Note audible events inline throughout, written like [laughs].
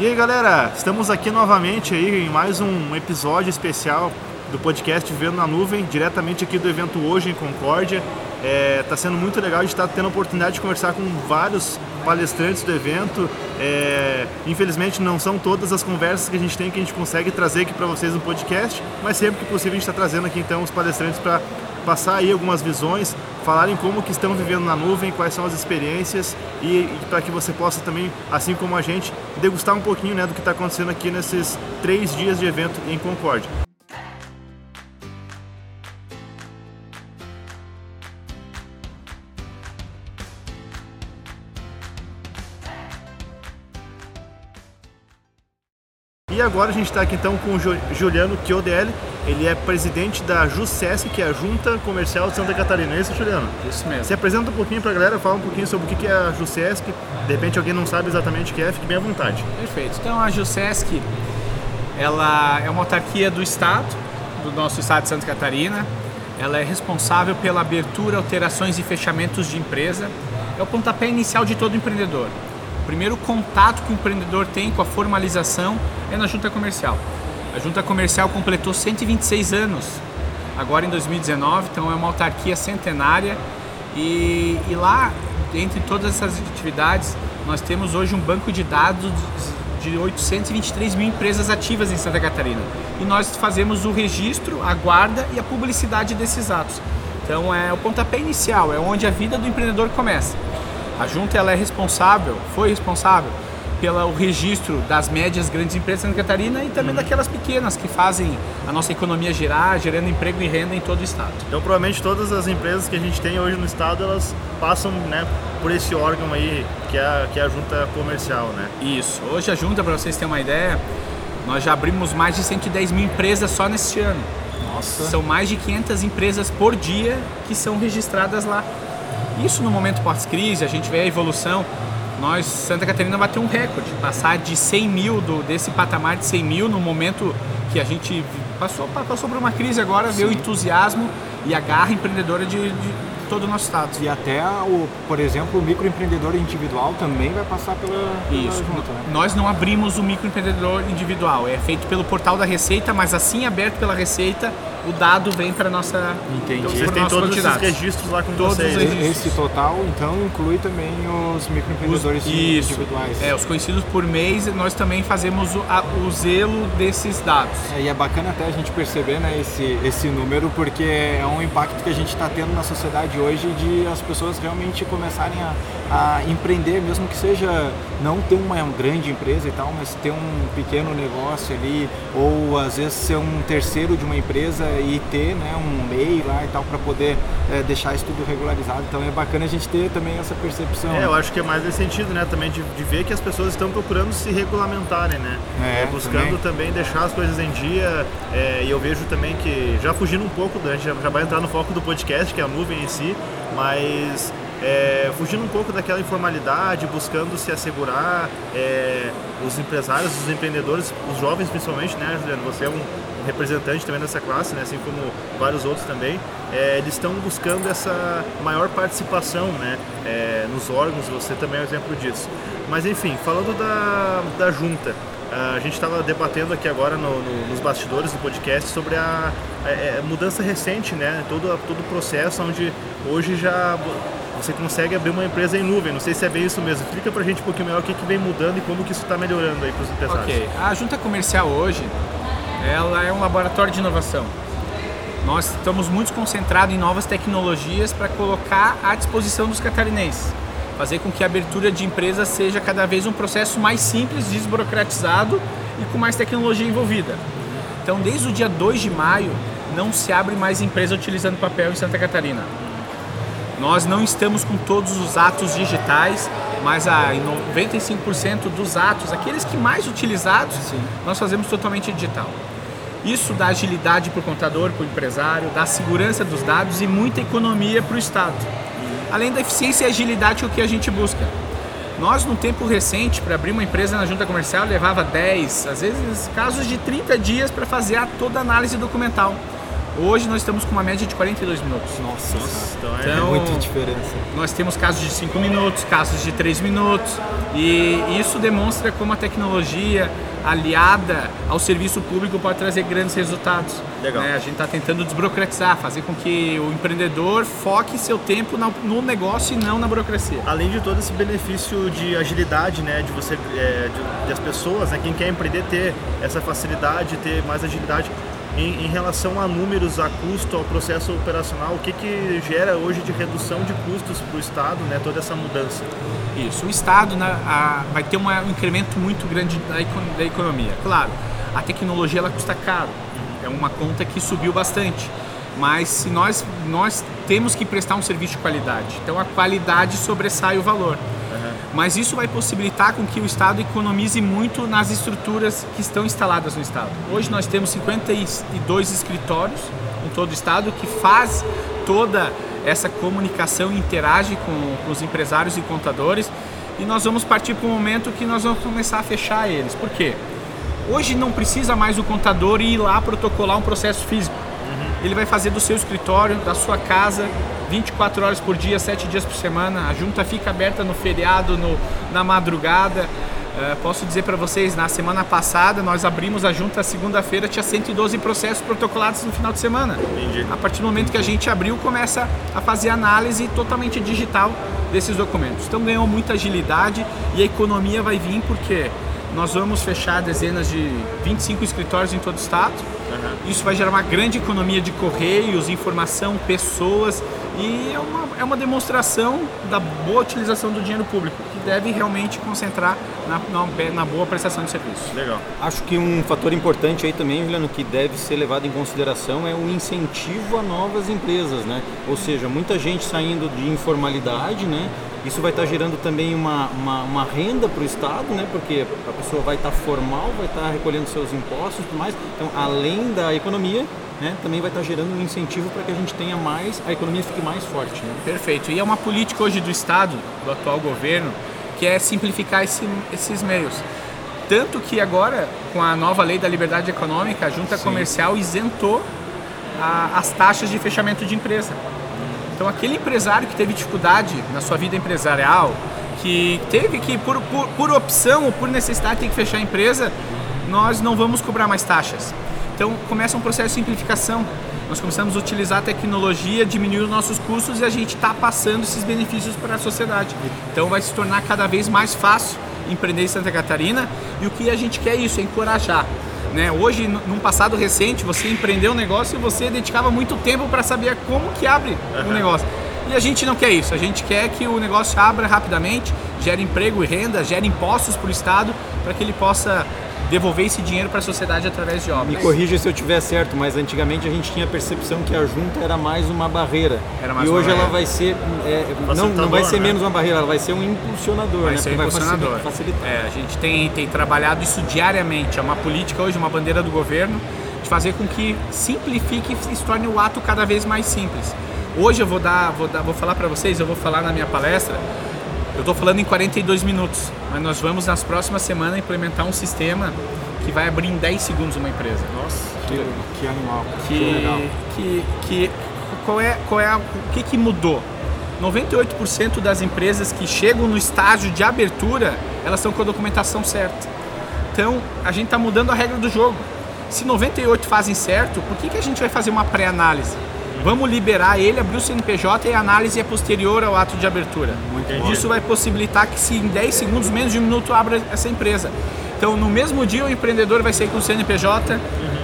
E aí galera, estamos aqui novamente aí em mais um episódio especial do podcast Vivendo na Nuvem, diretamente aqui do evento hoje em Concórdia. Está é, tá sendo muito legal de estar tendo a oportunidade de conversar com vários palestrantes do evento. É, infelizmente não são todas as conversas que a gente tem que a gente consegue trazer aqui para vocês no podcast, mas sempre que possível a gente está trazendo aqui então os palestrantes para passar aí algumas visões, falarem como que estão vivendo na nuvem, quais são as experiências e, e para que você possa também, assim como a gente, degustar um pouquinho né, do que está acontecendo aqui nesses três dias de evento em Concórdia. Agora a gente está aqui então com o Juliano Chiodel, ele é presidente da JUSESC, que é a Junta Comercial de Santa Catarina. É isso, Juliano? Isso mesmo. Se apresenta um pouquinho para a galera, fala um pouquinho sobre o que é a JUSESC. De repente alguém não sabe exatamente o que é, fique bem à vontade. Perfeito. Então a JUSESC, ela é uma autarquia do Estado, do nosso Estado de Santa Catarina. Ela é responsável pela abertura, alterações e fechamentos de empresa. É o pontapé inicial de todo empreendedor primeiro contato que o empreendedor tem com a formalização é na junta comercial. A junta comercial completou 126 anos agora em 2019, então é uma autarquia centenária e, e lá, entre todas essas atividades, nós temos hoje um banco de dados de 823 mil empresas ativas em Santa Catarina. E nós fazemos o registro, a guarda e a publicidade desses atos. Então é o pontapé inicial, é onde a vida do empreendedor começa. A junta ela é responsável, foi responsável pelo registro das médias grandes empresas de Santa Catarina e também uhum. daquelas pequenas que fazem a nossa economia girar, gerando emprego e renda em todo o estado. Então, provavelmente todas as empresas que a gente tem hoje no estado, elas passam né, por esse órgão aí, que é, a, que é a junta comercial, né? Isso. Hoje a junta, para vocês terem uma ideia, nós já abrimos mais de 110 mil empresas só neste ano. Nossa. São mais de 500 empresas por dia que são registradas lá. Isso no momento pós-crise, a gente vê a evolução. Nós, Santa Catarina, bateu um recorde, passar de 100 mil, do, desse patamar de 100 mil, no momento que a gente passou, passou por uma crise agora, Sim. veio o entusiasmo e a garra empreendedora de, de todo o nosso estado. E até, o, por exemplo, o microempreendedor individual também vai passar pela, pela Isso. Junta, né? Nós não abrimos o microempreendedor individual, é feito pelo portal da Receita, mas assim aberto pela Receita, o dado vem para nossa Entendi. Então, vocês têm todos os registros lá com todos vocês. Esse total, então, inclui também os microempreendedores os, individuais. É, os conhecidos por mês, nós também fazemos o, a, o zelo desses dados. É, e é bacana até a gente perceber né, esse, esse número, porque é um impacto que a gente está tendo na sociedade hoje de as pessoas realmente começarem a, a empreender, mesmo que seja não ter uma grande empresa e tal, mas ter um pequeno negócio ali, ou às vezes ser um terceiro de uma empresa e ter né, um MEI lá e tal para poder é, deixar isso tudo regularizado. Então é bacana a gente ter também essa percepção. É, eu acho que é mais nesse sentido, né? Também de, de ver que as pessoas estão procurando se regulamentarem, né? É, é, buscando também. também. deixar as coisas em dia. É, e eu vejo também que, já fugindo um pouco, a gente já, já vai entrar no foco do podcast, que é a nuvem em si, mas é, fugindo um pouco daquela informalidade, buscando se assegurar, é, os empresários, os empreendedores, os jovens principalmente, né, Juliano? Você é um, representante também dessa classe, né, assim como vários outros também. É, eles estão buscando essa maior participação né, é, nos órgãos, você também é um exemplo disso. Mas enfim, falando da, da junta, a gente estava debatendo aqui agora no, no, nos bastidores do podcast sobre a, a, a, é, mudança recente, né? Todo, todo o processo onde hoje já você consegue abrir uma empresa em nuvem. Não sei se é bem isso mesmo. Explica pra gente um pouquinho melhor o que, que vem mudando e como que isso está melhorando aí para os empresários. Ok. A junta comercial hoje, ela é um laboratório de inovação. Nós estamos muito concentrados em novas tecnologias para colocar à disposição dos catarinenses. Fazer com que a abertura de empresas seja cada vez um processo mais simples, desburocratizado e com mais tecnologia envolvida. Então, desde o dia 2 de maio, não se abre mais empresa utilizando papel em Santa Catarina. Nós não estamos com todos os atos digitais, mas a 95% dos atos, aqueles que mais utilizados, Sim. nós fazemos totalmente digital. Isso dá agilidade para o contador, para o empresário, dá segurança dos dados e muita economia para o Estado. Além da eficiência e agilidade o que a gente busca. Nós, no tempo recente, para abrir uma empresa na junta comercial, levava 10, às vezes casos de 30 dias para fazer toda a análise documental. Hoje nós estamos com uma média de 42 minutos. Nossa, Nossa então é então, muita diferença. Nós temos casos de 5 minutos, casos de 3 minutos, e isso demonstra como a tecnologia aliada ao serviço público pode trazer grandes resultados. Legal. Né? A gente está tentando desburocratizar, fazer com que o empreendedor foque seu tempo no negócio e não na burocracia. Além de todo esse benefício de agilidade, né, de você, é, de, de as pessoas, né, quem quer empreender ter essa facilidade, ter mais agilidade em, em, relação a números, a custo, ao processo operacional, o que, que gera hoje de redução de custos para o Estado, né, toda essa mudança? Isso, o Estado né, a, vai ter uma, um incremento muito grande da, da economia. Claro, a tecnologia ela custa caro, é uma conta que subiu bastante mas se nós, nós temos que prestar um serviço de qualidade. Então a qualidade sobressai o valor. Mas isso vai possibilitar com que o Estado economize muito nas estruturas que estão instaladas no Estado. Hoje nós temos 52 escritórios em todo o Estado que faz toda essa comunicação e interage com, com os empresários e contadores e nós vamos partir para um momento que nós vamos começar a fechar eles. Por quê? Hoje não precisa mais o contador ir lá protocolar um processo físico. Uhum. Ele vai fazer do seu escritório, da sua casa, 24 horas por dia, 7 dias por semana. A junta fica aberta no feriado, no, na madrugada. Uh, posso dizer para vocês, na semana passada nós abrimos a junta segunda-feira, tinha 112 processos protocolados no final de semana. Entendi. A partir do momento que a gente abriu, começa a fazer análise totalmente digital desses documentos. Então ganhou muita agilidade e a economia vai vir porque nós vamos fechar dezenas de 25 escritórios em todo o estado. Uhum. Isso vai gerar uma grande economia de correios, informação, pessoas e é uma, é uma demonstração da boa utilização do dinheiro público, que deve realmente concentrar na, na, na boa prestação de serviço. Legal. Acho que um fator importante aí também, Juliano, que deve ser levado em consideração é o incentivo a novas empresas, né? Ou seja, muita gente saindo de informalidade, né? Isso vai estar gerando também uma, uma, uma renda para o Estado, né? porque a pessoa vai estar formal, vai estar recolhendo seus impostos e tudo mais. Então, além da economia, né, também vai estar gerando um incentivo para que a gente tenha mais, a economia fique mais forte. Né? Perfeito. E é uma política hoje do Estado, do atual governo, que é simplificar esse, esses meios. Tanto que agora, com a nova lei da liberdade econômica, a junta Sim. comercial isentou a, as taxas de fechamento de empresa. Então, aquele empresário que teve dificuldade na sua vida empresarial, que teve que, por, por, por opção ou por necessidade, ter que fechar a empresa, nós não vamos cobrar mais taxas. Então começa um processo de simplificação. Nós começamos a utilizar a tecnologia, diminuir os nossos custos e a gente está passando esses benefícios para a sociedade. Então vai se tornar cada vez mais fácil empreender em Santa Catarina e o que a gente quer é isso, é encorajar. Né? Hoje, num passado recente, você empreendeu um negócio e você dedicava muito tempo para saber como que abre uhum. um negócio. E a gente não quer isso, a gente quer que o negócio abra rapidamente, gere emprego e renda, gere impostos para o Estado, para que ele possa devolver esse dinheiro para a sociedade através de obras. Me corrija se eu estiver certo, mas antigamente a gente tinha a percepção que a junta era mais uma barreira. e hoje ela vai ser é, não, não vai ser né? menos uma barreira, ela vai ser um impulsionador, vai né? Ser um impulsionador. Vai facilitar. É, a gente tem, tem trabalhado isso diariamente. É uma política hoje, uma bandeira do governo de fazer com que simplifique e se torne o ato cada vez mais simples. Hoje eu vou dar, vou dar, vou falar para vocês, eu vou falar na minha palestra eu estou falando em 42 minutos, mas nós vamos nas próximas semanas implementar um sistema que vai abrir em 10 segundos uma empresa. Nossa, que, que animal. Que, que legal. Que, que, qual é, qual é a, o que, que mudou? 98% das empresas que chegam no estágio de abertura, elas estão com a documentação certa. Então, a gente está mudando a regra do jogo. Se 98 fazem certo, por que, que a gente vai fazer uma pré-análise? Vamos liberar ele, abrir o CNPJ e a análise é posterior ao ato de abertura. Muito Isso vai possibilitar que se em 10 segundos, menos de um minuto, abra essa empresa. Então, no mesmo dia, o empreendedor vai sair com o CNPJ, uhum.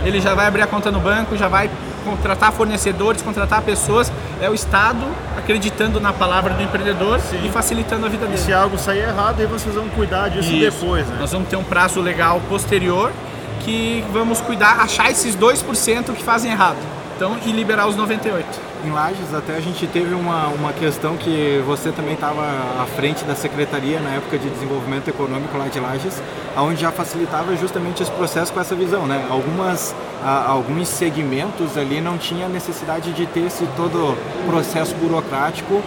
ele já vai abrir a conta no banco, já vai contratar fornecedores, contratar pessoas. É o Estado acreditando na palavra do empreendedor Sim. e facilitando a vida dele. E se algo sair errado, aí vocês vão cuidar disso Isso. depois. Né? Nós vamos ter um prazo legal posterior que vamos cuidar, achar esses 2% que fazem errado. Então, e liberar os 98. Em Lages, até a gente teve uma, uma questão que você também estava à frente da secretaria na época de desenvolvimento econômico lá de Lages, onde já facilitava justamente esse processo com essa visão, né? Algumas, a, alguns segmentos ali não tinha necessidade de ter esse todo processo burocrático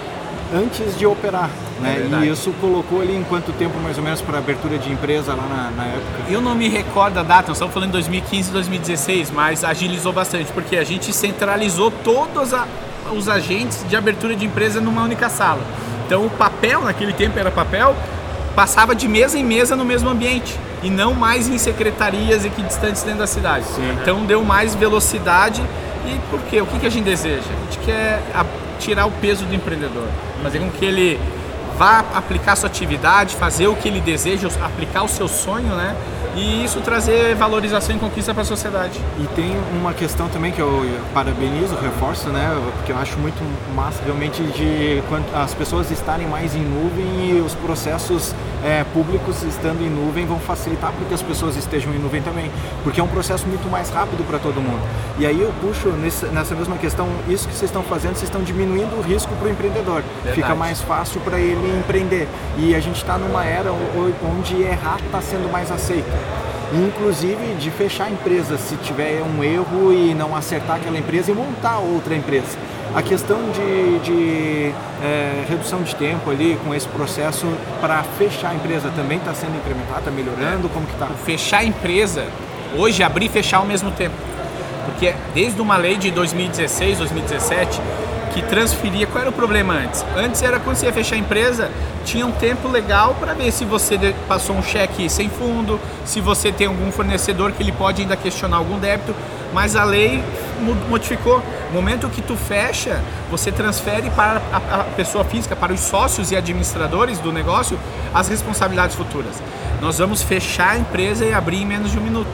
antes de operar. Né? É e isso colocou ali em quanto tempo mais ou menos para abertura de empresa lá na, na, época? Eu não me recordo a data, nós estamos falando em 2015 2016, mas agilizou bastante, porque a gente centralizou todos a, os agentes de abertura de empresa numa única sala. Então o papel, naquele tempo era papel, passava de mesa em mesa no mesmo ambiente e não mais em secretarias equidistantes dentro da cidade. Sim, então deu mais velocidade e por quê? O que, que a gente deseja? A gente quer tirar o peso do empreendedor, fazer com que ele vá aplicar sua atividade, fazer o que ele deseja, aplicar o seu sonho, né? E isso trazer valorização e conquista para a sociedade. E tem uma questão também que eu parabenizo, reforço, né? Porque eu acho muito massa realmente de as pessoas estarem mais em nuvem e os processos é, públicos estando em nuvem vão facilitar para que as pessoas estejam em nuvem também, porque é um processo muito mais rápido para todo mundo. E aí eu puxo nessa mesma questão, isso que vocês estão fazendo, vocês estão diminuindo o risco para o empreendedor. Verdade. Fica mais fácil para ele empreender. E a gente está numa era onde errar está sendo mais aceito inclusive de fechar empresa se tiver um erro e não acertar aquela empresa e montar outra empresa. A questão de, de é, redução de tempo ali com esse processo para fechar a empresa também está sendo incrementado, está melhorando? Como que está? Fechar a empresa, hoje abrir e fechar ao mesmo tempo. Porque desde uma lei de 2016, 2017, que transferia. Qual era o problema antes? Antes era quando você ia fechar a empresa, tinha um tempo legal para ver se você passou um cheque sem fundo, se você tem algum fornecedor que ele pode ainda questionar algum débito, mas a lei modificou. No momento que tu fecha, você transfere para a, pessoa física, para os sócios e administradores do negócio, as responsabilidades futuras. Nós vamos fechar a empresa e abrir em menos de um minuto.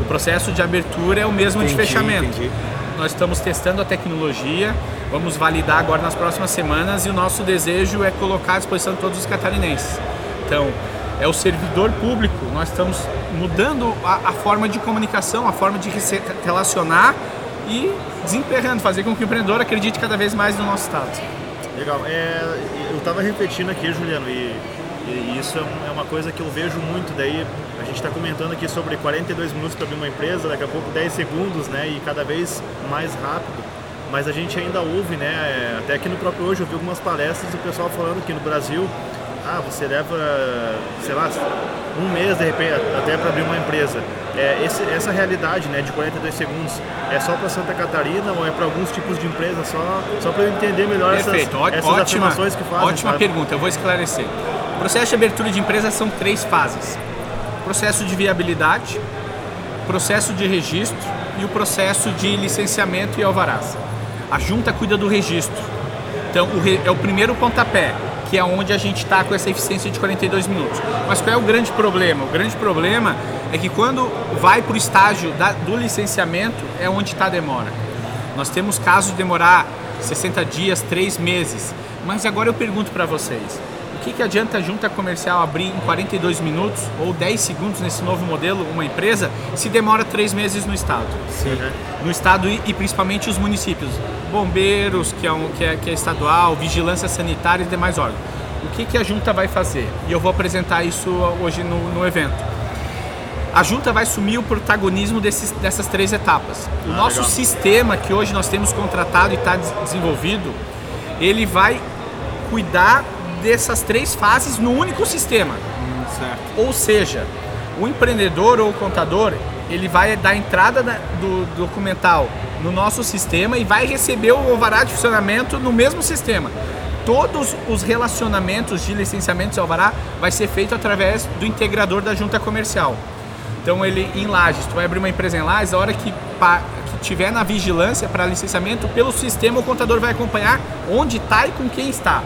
O processo de abertura é o mesmo entendi, de fechamento. Entendi. Nós estamos testando a tecnologia, vamos validar agora nas próximas semanas e o nosso desejo é colocar à disposição de todos os catarinenses. Então, é o servidor público, nós estamos mudando a, a forma de comunicação, a forma de se relacionar e desemperrando, fazer com que o empreendedor acredite cada vez mais no nosso estado. Legal. É, eu estava repetindo aqui, Juliano, e, e, isso é uma coisa que eu vejo muito. Daí a gente está comentando aqui sobre 42 minutos para abrir uma empresa, daqui a pouco 10 segundos, né? E cada vez mais rápido. Mas a gente ainda ouve, né? Até aqui no próprio hoje eu vi algumas palestras do pessoal falando que no Brasil ah, você leva, sei lá, um mês de repente até para abrir uma empresa. É, esse, essa realidade né, de 42 segundos é só para Santa Catarina ou é para alguns tipos de empresas? Só, só para eu entender melhor Perfeito. essas, essas ótima, afirmações que fazem. Ótima sabe? pergunta, eu vou esclarecer. O processo de abertura de empresa são três fases: processo de viabilidade, processo de registro e o processo de licenciamento e alvarás. A junta cuida do registro. Então, o re, é o primeiro pontapé que é onde a gente está com essa eficiência de 42 minutos. Mas qual é o grande problema? O grande problema é que quando vai para o estágio da, do licenciamento é onde está a demora. Nós temos casos de demorar 60 dias, 3 meses. Mas agora eu pergunto para vocês, que, que adianta a junta comercial abrir em 42 minutos ou 10 segundos nesse novo modelo uma empresa se demora 3 meses no estado? Sim. No estado e, e principalmente os municípios bombeiros, que é, um, que é, que é estadual, vigilância sanitária e demais órgãos. O que, que a junta vai fazer? E eu vou apresentar isso hoje no, no evento. A junta vai assumir o protagonismo desses, dessas três etapas. O ah, nosso legal. sistema que hoje nós temos contratado e está desenvolvido, ele vai cuidar dessas três fases no único sistema. Hum, ou seja, o empreendedor ou o contador, ele vai dar entrada do documental no nosso sistema e vai receber o alvará de funcionamento no mesmo sistema. Todos os relacionamentos de licenciamento de alvará vai ser feito através do integrador da junta comercial. Então ele em Lages, tu vai abrir uma empresa em Lages, a hora que, que tiver na vigilância para licenciamento, pelo sistema o contador vai acompanhar onde está e com quem está.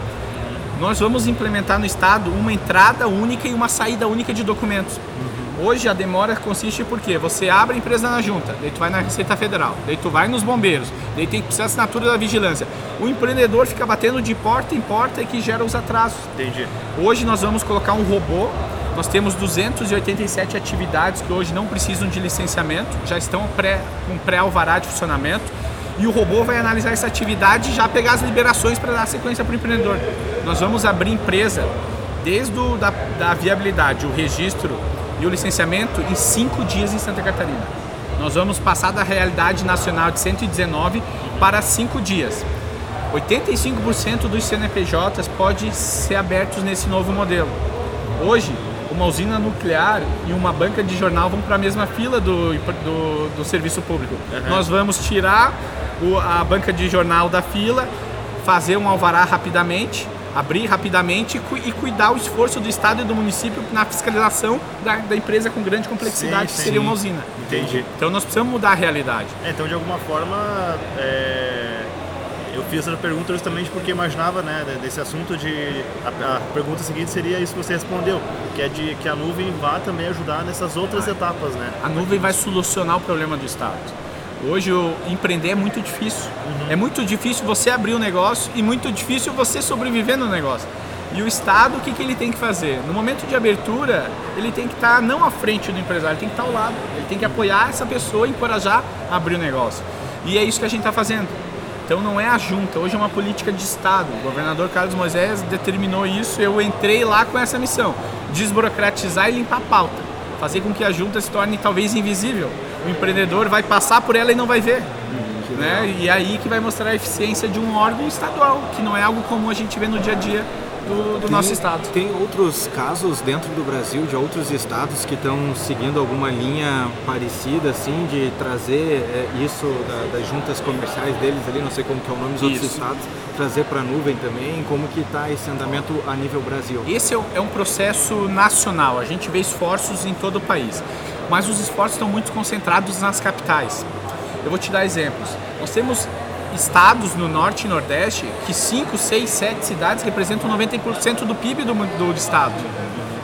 Nós vamos implementar no estado uma entrada única e uma saída única de documentos. Uhum. Hoje a demora consiste porque você abre a empresa na junta, daí tu vai na Receita Federal, daí tu vai nos bombeiros, daí tem que precisar assinatura da vigilância. O empreendedor fica batendo de porta em porta e que gera os atrasos. Entendi. Hoje nós vamos colocar um robô. Nós temos 287 atividades que hoje não precisam de licenciamento, já estão pré, com pré-alvará de funcionamento. E o robô vai analisar essa atividade e já pegar as liberações para dar sequência para o empreendedor. Nós vamos abrir empresa desde o, da, da viabilidade, o registro e o licenciamento em cinco dias em Santa Catarina. Nós vamos passar da realidade nacional de 119 para cinco dias. 85% dos CNPJs pode ser abertos nesse novo modelo. Hoje, uma usina nuclear e uma banca de jornal vão para a mesma fila do, do, do serviço público. Uhum. Nós vamos tirar o, a banca de jornal da fila, fazer um alvará rapidamente, abrir rapidamente e cuidar o esforço do Estado e do município na fiscalização da, da empresa com grande complexidade, sim, que seria uma usina. Entendi. Então nós precisamos mudar a realidade. É, então, de alguma forma, é... eu fiz essa pergunta justamente porque imaginava né, desse assunto de. A, a, pergunta seguinte seria isso que você respondeu, que é de que a nuvem vá também ajudar nessas outras etapas. Né? A nuvem vai solucionar o problema do Estado. Hoje o empreender é muito difícil. Uhum. É muito difícil você abrir um negócio e muito difícil você sobreviver no negócio. E o Estado, o que, que ele tem que fazer? No momento de abertura, ele tem que estar não à frente do empresário, ele tem que estar ao lado. Ele tem que apoiar essa pessoa e encorajar a abrir o negócio. E é isso que a gente está fazendo. Então não é a junta, hoje é uma política de Estado. O governador Carlos Moisés determinou isso, eu entrei lá com essa missão: desburocratizar e limpar a pauta. Fazer com que a junta se torne talvez invisível o empreendedor vai passar por ela e não vai ver. Né? E é aí que vai mostrar a eficiência de um órgão estadual, que não é algo comum a gente vê no dia a dia do, do nosso estado. Tem outros casos dentro do Brasil, de outros estados que estão seguindo alguma linha parecida, assim, de trazer é, isso da, das juntas comerciais deles ali, não sei como que é o nome dos isso. outros estados, trazer para a nuvem também, como que está esse andamento a nível Brasil? Esse é, é um processo nacional, a gente vê esforços em todo o país mas os esforços estão muito concentrados nas capitais. Eu vou te dar exemplos. Nós temos estados no norte e nordeste que 5, 6, 7 cidades representam 90% do PIB do, do estado.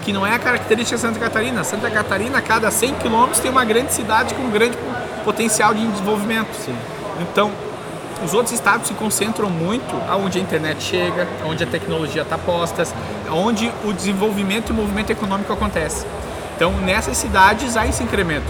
Que não é a característica de Santa Catarina. Santa Catarina, a cada 100 quilômetros, tem uma grande cidade com um grande potencial de desenvolvimento. Sim. Então, os outros estados se concentram muito aonde a internet chega, onde a tecnologia está posta, onde o desenvolvimento e o movimento econômico acontece. Então, nessas cidades há esse incremento,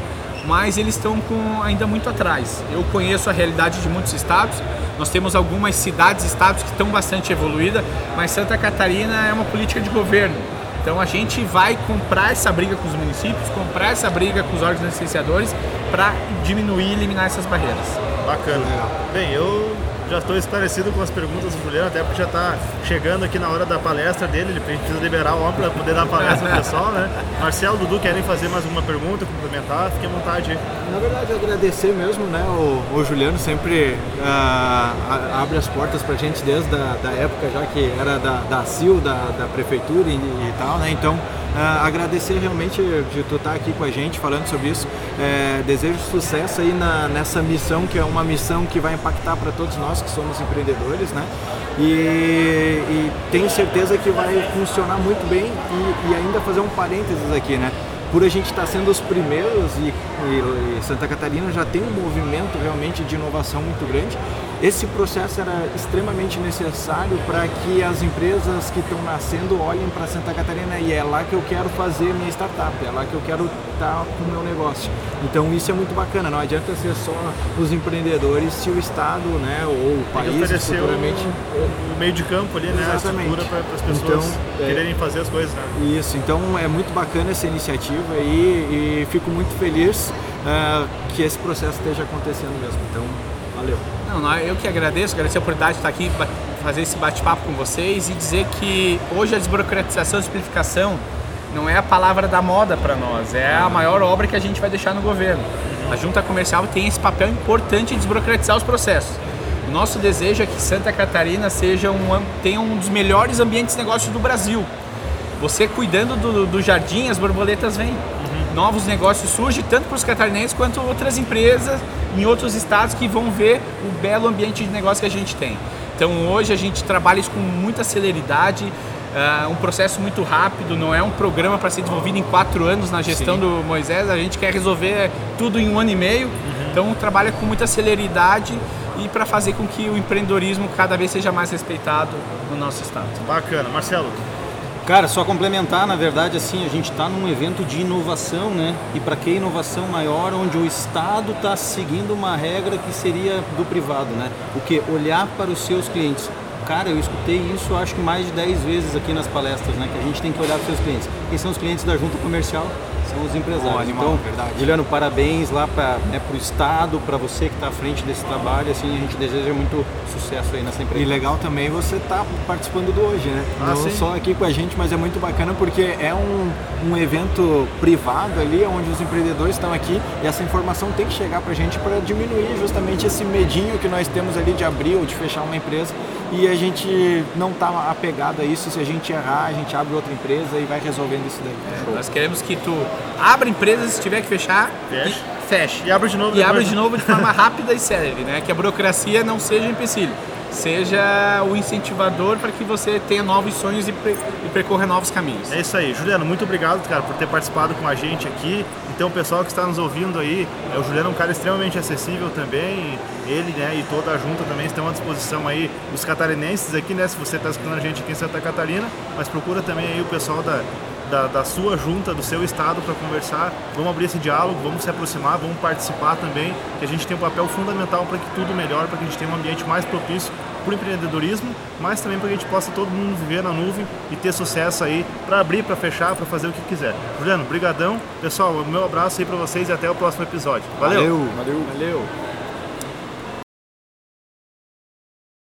mas eles estão com, ainda muito atrás. Eu conheço a realidade de muitos estados, nós temos algumas cidades, estados que estão bastante evoluídas, mas Santa Catarina é uma política de governo. Então a gente vai comprar essa briga com os municípios, comprar essa briga com os órgãos licenciadores para diminuir e eliminar essas barreiras. Bacana. Bem, eu já estou esclarecido com as perguntas do Juliano, até porque já está chegando aqui na hora da palestra dele, ele precisa liberar o homem para poder dar palestra pro pessoal, né? [laughs] Marcelo, Dudu, querem fazer mais alguma pergunta, complementar? Fiquem à vontade. Na verdade, agradecer mesmo, né? O, o Juliano sempre uh, abre as portas para a gente desde a da época já que era da, da CIL, da, da prefeitura e, e tal, né? Então, Uh, agradecer realmente de tu estar aqui com a gente falando sobre isso. É, desejo sucesso aí na, nessa missão, que é uma missão que vai impactar para todos nós que somos empreendedores, né? E, e tenho certeza que vai funcionar muito bem e, e ainda fazer um parênteses aqui, né? por a gente estar sendo os primeiros e, e, Santa Catarina já tem um movimento realmente de inovação muito grande, esse processo era extremamente necessário para que as empresas que estão nascendo olhem para Santa Catarina e é lá que eu quero fazer minha startup, é lá que eu quero estar com o meu negócio. Então isso é muito bacana, não adianta ser só os empreendedores se o Estado né, ou o país futuramente... O, o, meio de campo ali, né? Exatamente. A para as pessoas então, é quererem é... fazer as coisas. Né? Isso, então é muito bacana essa iniciativa e, e fico muito feliz uh, que esse processo esteja acontecendo mesmo. Então, valeu. Não, eu que agradeço, agradecer a oportunidade de estar aqui, fazer esse bate-papo com vocês e dizer que hoje a desburocratização e simplificação não é a palavra da moda para nós, é a maior obra que a gente vai deixar no governo. A junta comercial tem esse papel importante de desburocratizar os processos. O nosso desejo é que Santa Catarina seja um, tenha um dos melhores ambientes de negócios do Brasil. Você cuidando do, do jardim, as borboletas vêm. Novos negócios surgem tanto para os catarinenses quanto outras empresas em outros estados que vão ver o belo ambiente de negócio que a gente tem. Então hoje a gente trabalha isso com muita celeridade, uh, um processo muito rápido, não é um programa para ser desenvolvido em quatro anos na gestão Sim. do Moisés, a gente quer resolver tudo em um ano e meio, uhum. então trabalha com muita celeridade e para fazer com que o empreendedorismo cada vez seja mais respeitado no nosso estado. Bacana. Marcelo, Cara, só complementar, na verdade, assim, a gente está num evento de inovação, né? E para que inovação maior, onde o Estado está seguindo uma regra que seria do privado, né? O que? Olhar para os seus clientes. Cara, eu escutei isso acho que mais de 10 vezes aqui nas palestras, né? Que a gente tem que olhar para os seus clientes. Quem são os clientes da junta comercial? São os empresários. animal, então, verdade. Juliano, parabéns lá para né, o Estado, para você que está à frente desse trabalho. Assim, a gente deseja muito sucesso aí nessa empresa. E legal também você tá participando do hoje, né? Ah, Não sim. só aqui com a gente, mas é muito bacana porque é um, um evento privado ali, onde os empreendedores estão aqui e essa informação tem que chegar para a gente para diminuir justamente esse medinho que nós temos ali de abrir ou de fechar uma empresa e a gente não está apegado a isso. Se a gente errar, a gente abre outra empresa e vai resolvendo isso daí. É, nós queremos que tu abra empresas se tiver que fechar, feche. feche. E abre de novo. E abre de novo de forma [laughs] rápida e célere, né? Que a burocracia não seja um empecilho seja o incentivador para que você tenha novos sonhos e, e, percorra novos caminhos. É isso aí. Juliano, muito obrigado, cara, por ter participado com a gente aqui. Então, o pessoal que está nos ouvindo aí, é, o Juliano é um cara extremamente acessível também. Ele né, e toda a junta também estão à disposição aí, os catarinenses aqui, né? Se você está escutando a gente aqui em Santa Catarina, mas procura também aí o pessoal da, da, da, sua junta, do seu estado para conversar. Vamos abrir esse diálogo, vamos se aproximar, vamos participar também, que a gente tem um papel fundamental para que tudo melhore, para que a gente tenha um ambiente mais propício para o empreendedorismo, mas também para que a gente possa todo mundo viver na nuvem e ter sucesso aí para abrir, para fechar, para fazer o que quiser. Juliano, brigadão. Pessoal, o meu abraço aí para vocês e até o próximo episódio. Valeu. Valeu. Valeu. Valeu.